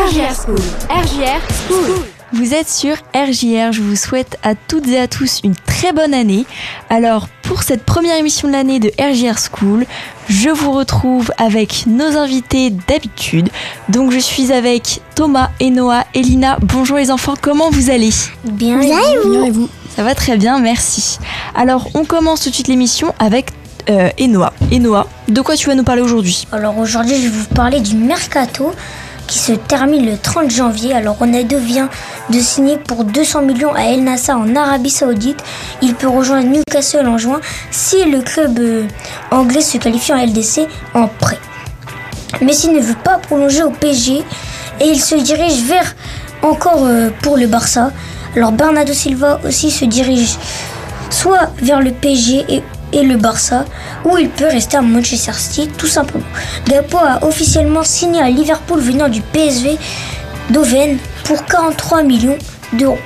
RJR School. RJR School. Vous êtes sur RJR, je vous souhaite à toutes et à tous une très bonne année. Alors pour cette première émission de l'année de RJR School, je vous retrouve avec nos invités d'habitude. Donc je suis avec Thomas et Noah et Lina. Bonjour les enfants, comment vous allez? Bien, Bien et vous? Bien et vous? Ça va très bien, merci. Alors on commence tout de suite l'émission avec euh, Enoa. Enoa, de quoi tu vas nous parler aujourd'hui? Alors aujourd'hui, je vais vous parler du mercato qui se termine le 30 janvier. Alors Ronaldo vient de signer pour 200 millions à El Nassr en Arabie Saoudite. Il peut rejoindre Newcastle en juin si le club euh, anglais se qualifie en LDC en prêt. Messi ne veut pas prolonger au PSG et il se dirige vers encore euh, pour le Barça. Alors Bernardo Silva aussi se dirige soit vers le PSG et, et le Barça, ou il peut rester à Manchester City tout simplement. Gapo a officiellement signé à Liverpool venant du PSV d'Oven pour 43 millions d'euros.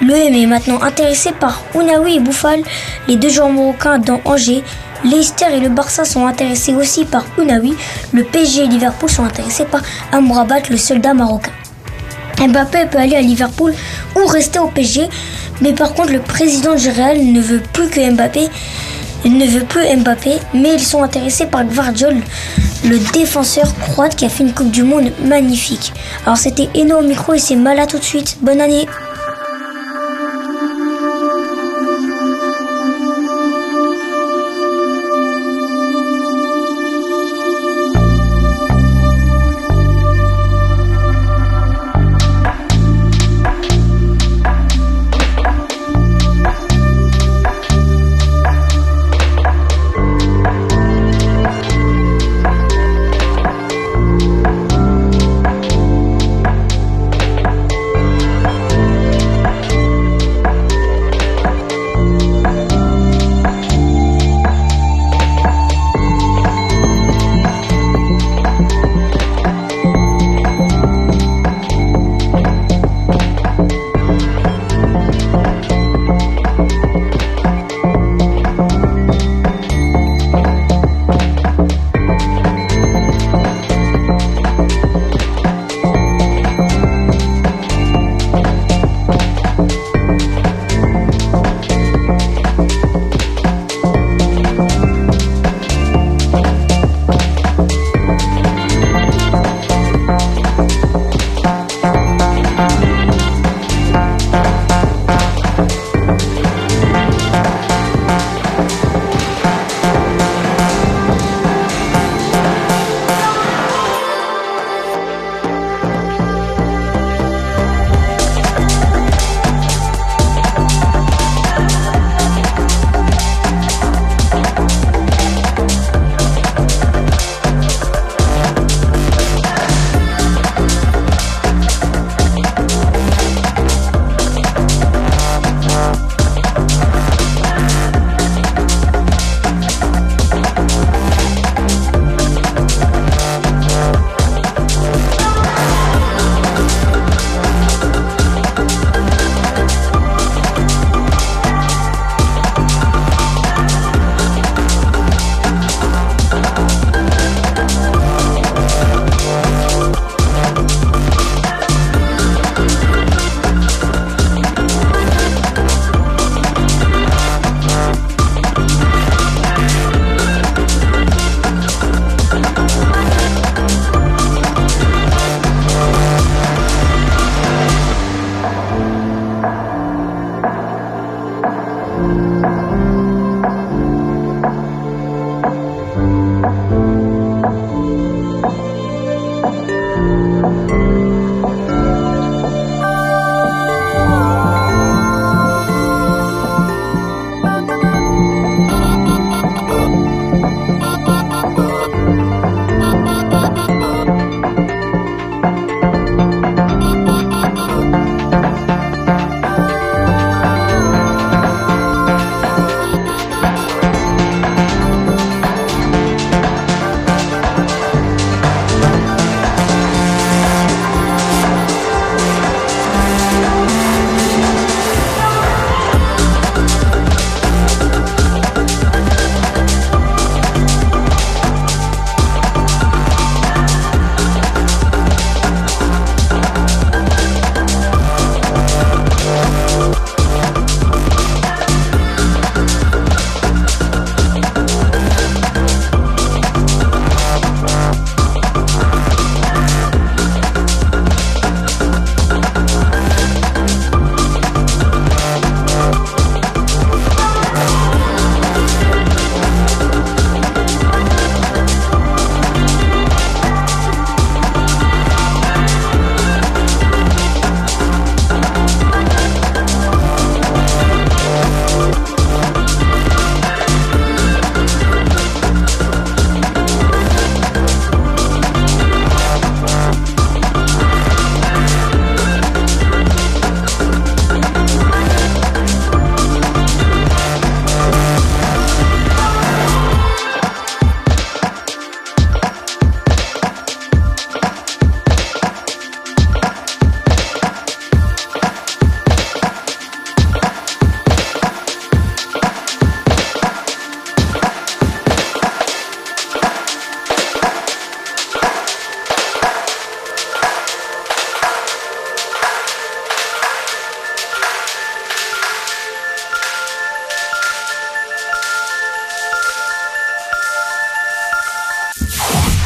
L'OM est maintenant intéressé par Ounaoui et Bouffal, les deux joueurs marocains dans Angers. Leicester et le Barça sont intéressés aussi par Ounaoui. Le PSG et Liverpool sont intéressés par Amrabat, le soldat marocain. Mbappé peut aller à Liverpool ou rester au PSG, mais par contre le président du Real ne veut plus que Mbappé, ne veut plus Mbappé, mais ils sont intéressés par Gvardiol, le défenseur croate qui a fait une Coupe du Monde magnifique. Alors c'était au micro et c'est Mala tout de suite. Bonne année.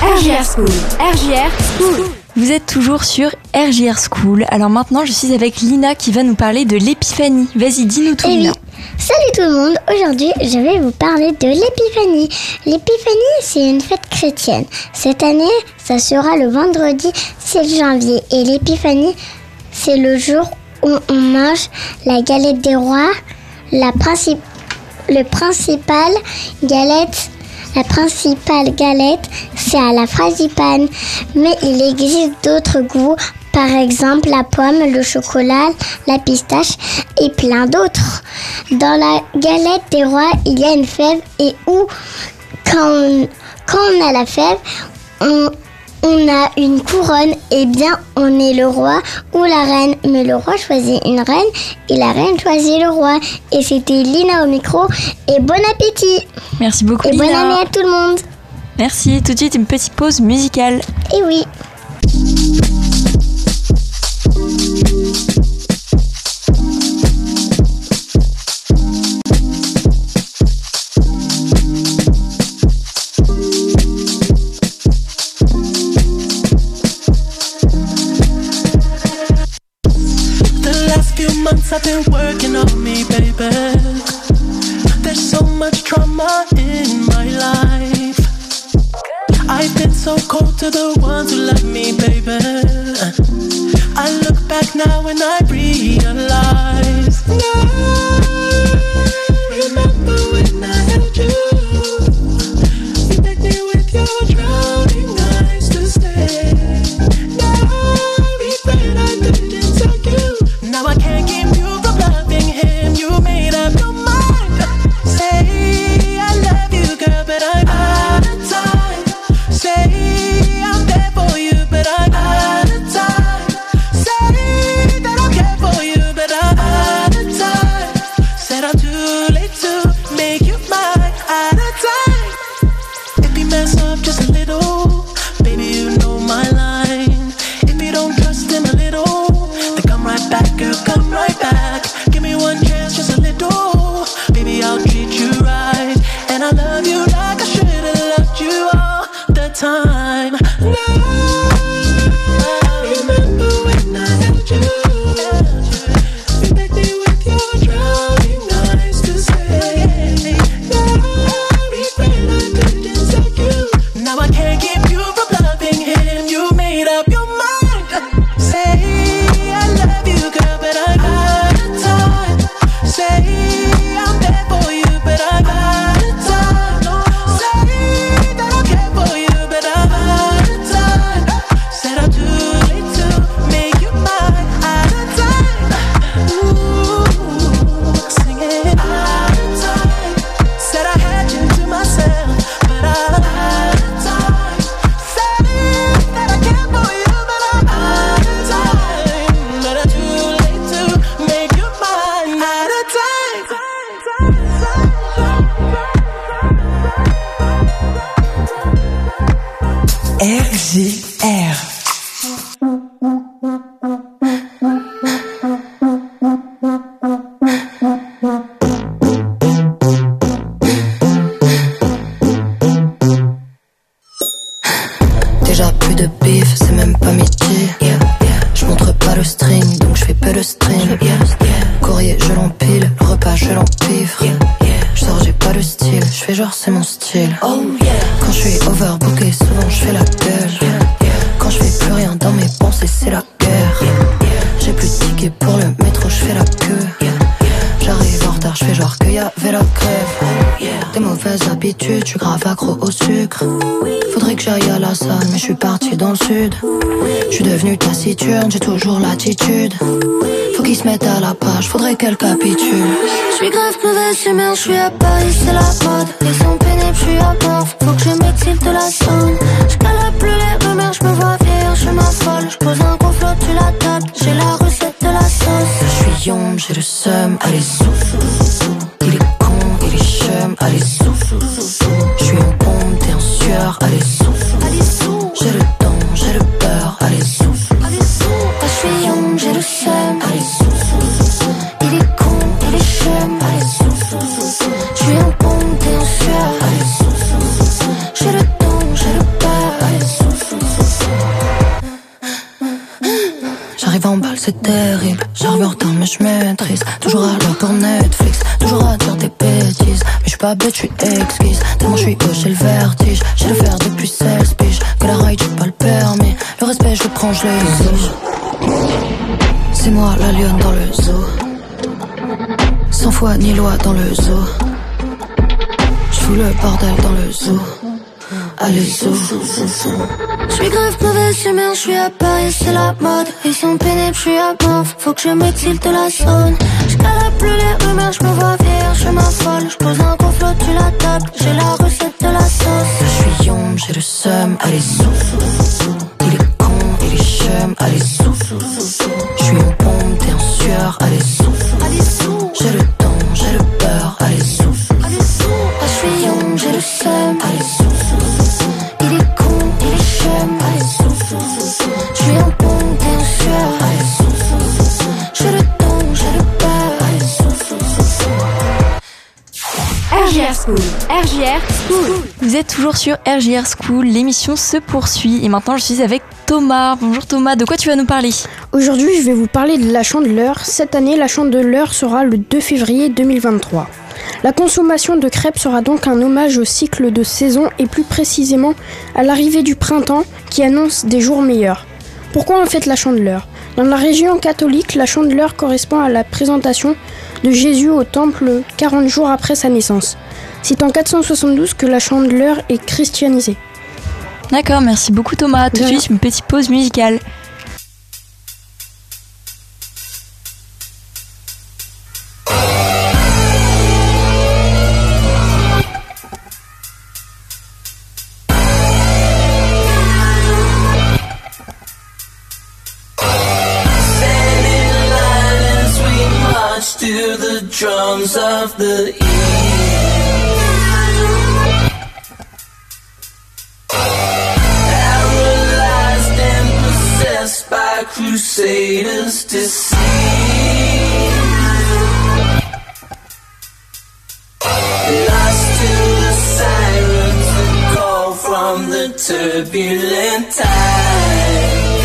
RGR School. RGR School. Vous êtes toujours sur RGR School. Alors maintenant, je suis avec Lina qui va nous parler de l'épiphanie. Vas-y, dis-nous tout, Eh oui. Lina. Salut tout le monde, aujourd'hui je vais vous parler de l'épiphanie. L'épiphanie c'est une fête chrétienne. Cette année ça sera le vendredi 7 janvier et l'épiphanie c'est le jour où on mange la galette des rois, la princi- le principal galette. La principale galette, c'est à la frangipane, mais il existe d'autres goûts, par exemple la pomme, le chocolat, la pistache et plein d'autres. Dans la galette des rois, il y a une fève et où, quand quand on a la fève, on, on a une couronne, et bien on est le roi ou la reine. Mais le roi choisit une reine et la reine choisit le roi. Et c'était Lina au micro. Et bon appétit Merci beaucoup, et bonne année à tout le monde. Merci. Tout de suite, une petite pause musicale. Et oui. To the ones who love me, baby. I look back now and I Courrier, je l'empile, le repas, je l'empivre. Je sors, j'ai pas de style, je fais genre c'est mon style. Quand je suis overbooké, souvent je fais la gueule. Quand je fais plus rien dans mes pensées, c'est la guerre. J'ai plus de tickets pour le métro, je fais la queue. J'arrive en retard, je fais genre qu'il y avait la grève. Des mauvaises habitudes, je suis grave accro au sucre. Faudrait que j'aille à la salle, mais je suis parti dans le sud. Je suis devenu taciturne, j'ai toujours l'attitude. Faut qu'ils se mettent à la page, faudrait qu'elle capitule. Je suis grave mauvaise humeur, je suis à Paris, c'est la mode. Ils sont pénibles, je suis à mort, faut que je m'excite de la sonne. Je plus les rumeurs, je me vois vieillir, je m'affole. Je pose un complot, tu la table, j'ai la recette de la sauce. Je suis young, j'ai le seum, allez je suis exquise. Tellement je suis haut, j'ai le vertige. J'ai le faire depuis 16 piges. Que la ride, j'ai pas le permis. Le respect, je prends, je l'exige. C'est moi la lionne dans le zoo. Sans foi ni loi dans le zoo. Je le bordel dans le zoo. Allez, zoo. Je suis grave mauvaise humeur, je suis à Paris, c'est la mode. Ils sont pénibles, je suis à mort, faut que je m'exile de la zone. Je plus les rumeurs, je me vois vieillir, je m'affole. Je pose un complot, tu la tapes, j'ai la recette de la sauce. Je suis yombe, j'ai le seum, allez, zoo. Il est con, il est chum, allez, zoo. Je suis Toujours sur RJR School, l'émission se poursuit et maintenant je suis avec Thomas. Bonjour Thomas, de quoi tu vas nous parler? Aujourd'hui, je vais vous parler de la chandeleur. Cette année, la chandeleur sera le 2 février 2023. La consommation de crêpes sera donc un hommage au cycle de saison et plus précisément à l'arrivée du printemps qui annonce des jours meilleurs. Pourquoi on fête la chandeleur Dans la région catholique, la chandeleur correspond à la présentation de Jésus au temple 40 jours après sa naissance. C'est en 472 que la chandeleur est christianisée. D'accord, merci beaucoup Thomas. Tout de suite, une petite pause musicale. as we march to the drums of the Paralyzed to see. Lost to the sirens that call from the turbulent tide.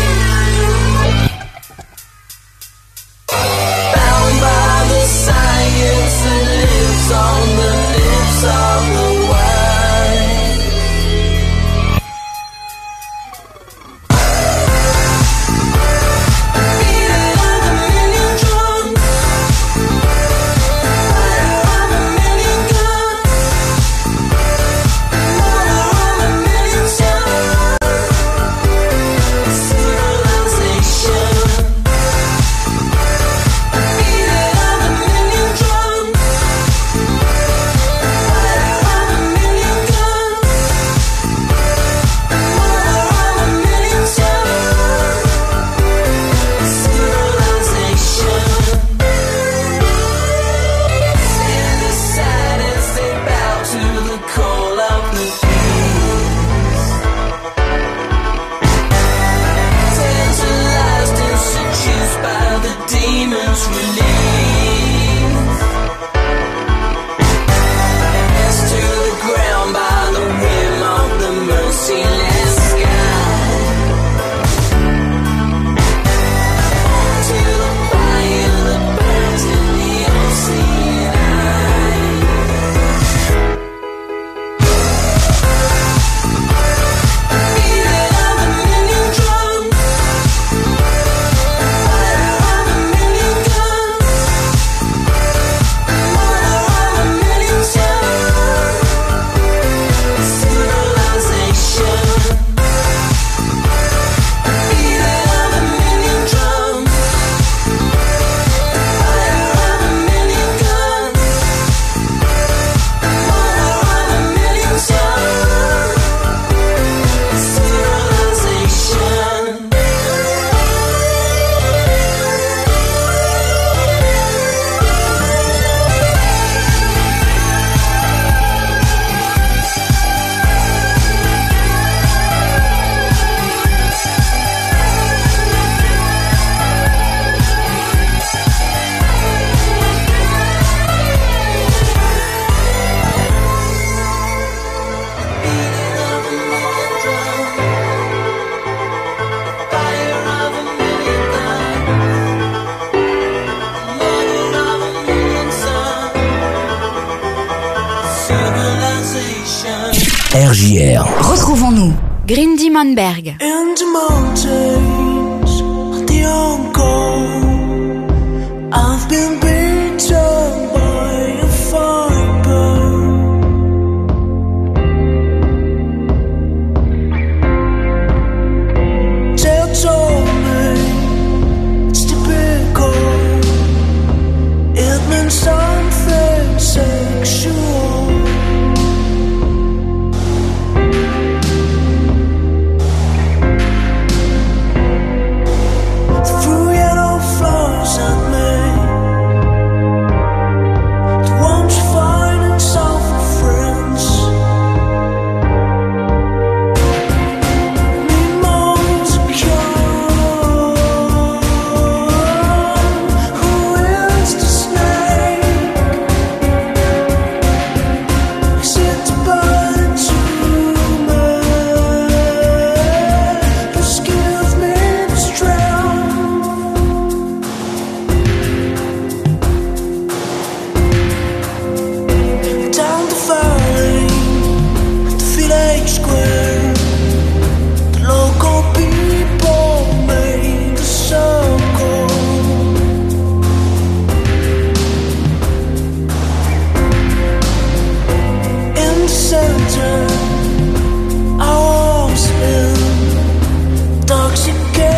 RJR. Retrouvons-nous. Grindy Manberg. today.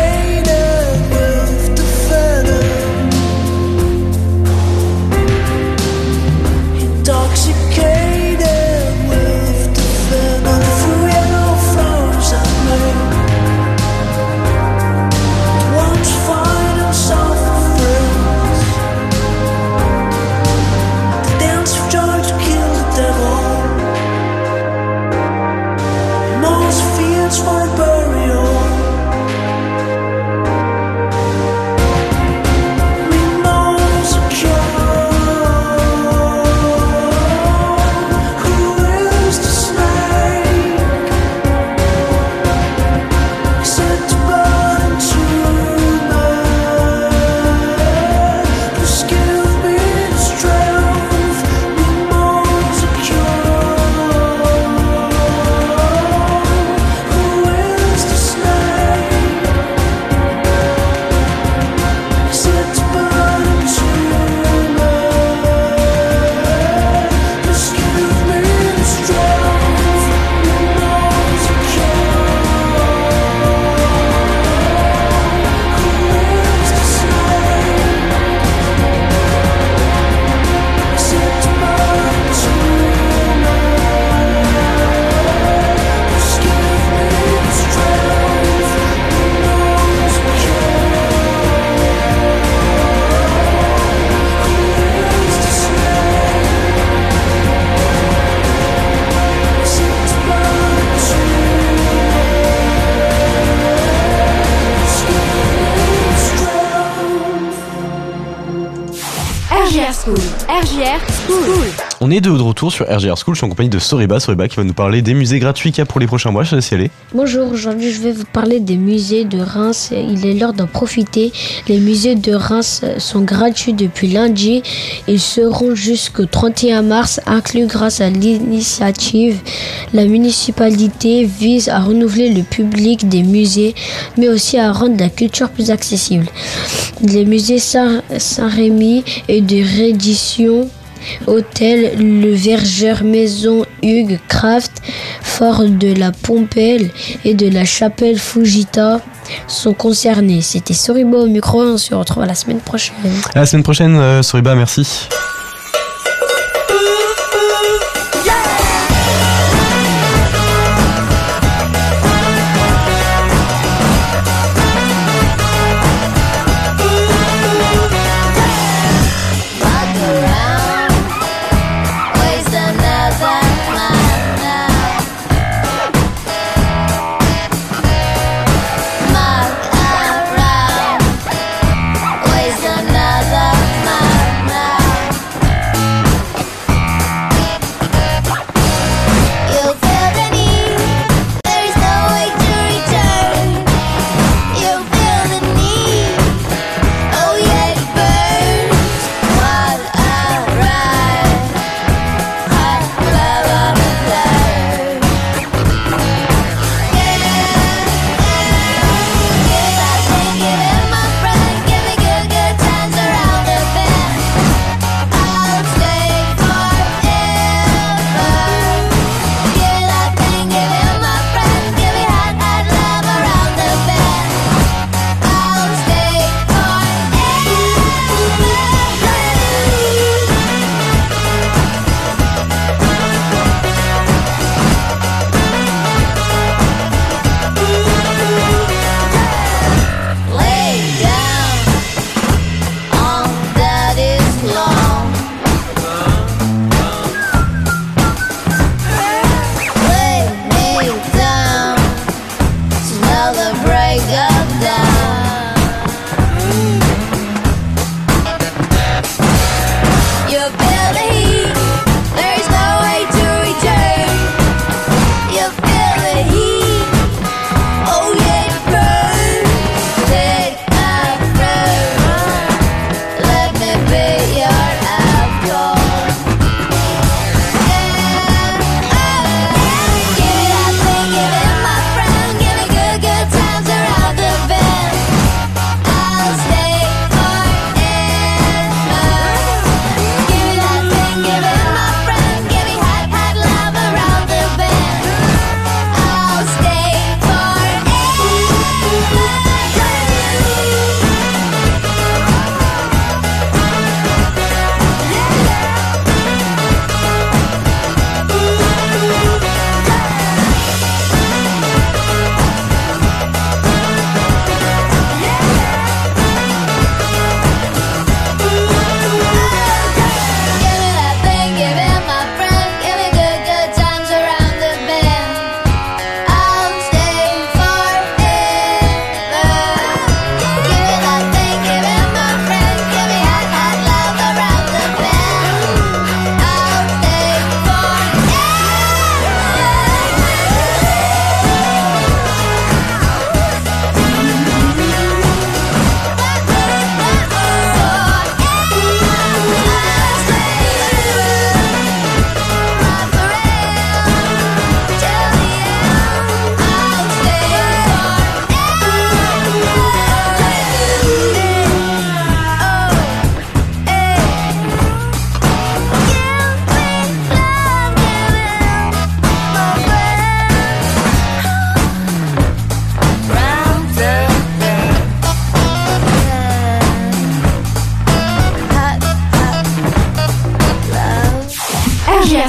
RGR School. On est de retour sur RGR School, je suis en compagnie de Soriba, Soriba qui va nous parler des musées gratuits qu'il y a pour les prochains mois, je te laisse y aller. Bonjour, aujourd'hui je vais vous parler des musées de Reims. Il est l'heure d'en profiter. Les musées de Reims sont gratuits depuis lundi. Ils seront jusqu'au 31 mars, inclus grâce à l'initiative. La municipalité vise à renouveler le public des musées, mais aussi à rendre la culture plus accessible. Les musées Saint- Saint-Rémy et de réédition Hôtel Le Vergeur, Maison Hugues Craft, Fort de la Pompelle et de la Chapelle Fujita sont concernés. C'était Soriba au micro, on se retrouve la semaine prochaine. À la semaine prochaine, euh, Soriba, merci.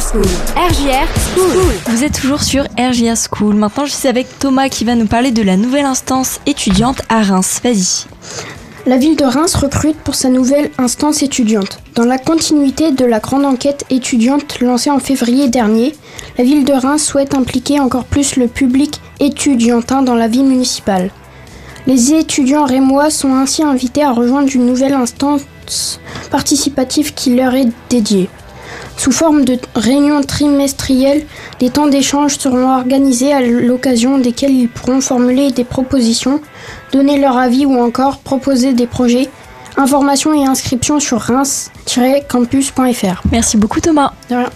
School. RJR School. Vous êtes toujours sur RJR School. Maintenant, je suis avec Thomas qui va nous parler de la nouvelle instance étudiante à Reims. Vas-y. La ville de Reims recrute pour sa nouvelle instance étudiante. Dans la continuité de la grande enquête étudiante lancée en février dernier, la ville de Reims souhaite impliquer encore plus le public étudiantin dans la vie municipale. Les étudiants rémois sont ainsi invités à rejoindre une nouvelle instance participative qui leur est dédiée. Sous forme de réunions trimestrielles, des temps d'échange seront organisés à l'occasion desquels ils pourront formuler des propositions, donner leur avis ou encore proposer des projets. Informations et inscriptions sur reims-campus.fr. Merci beaucoup Thomas. De rien.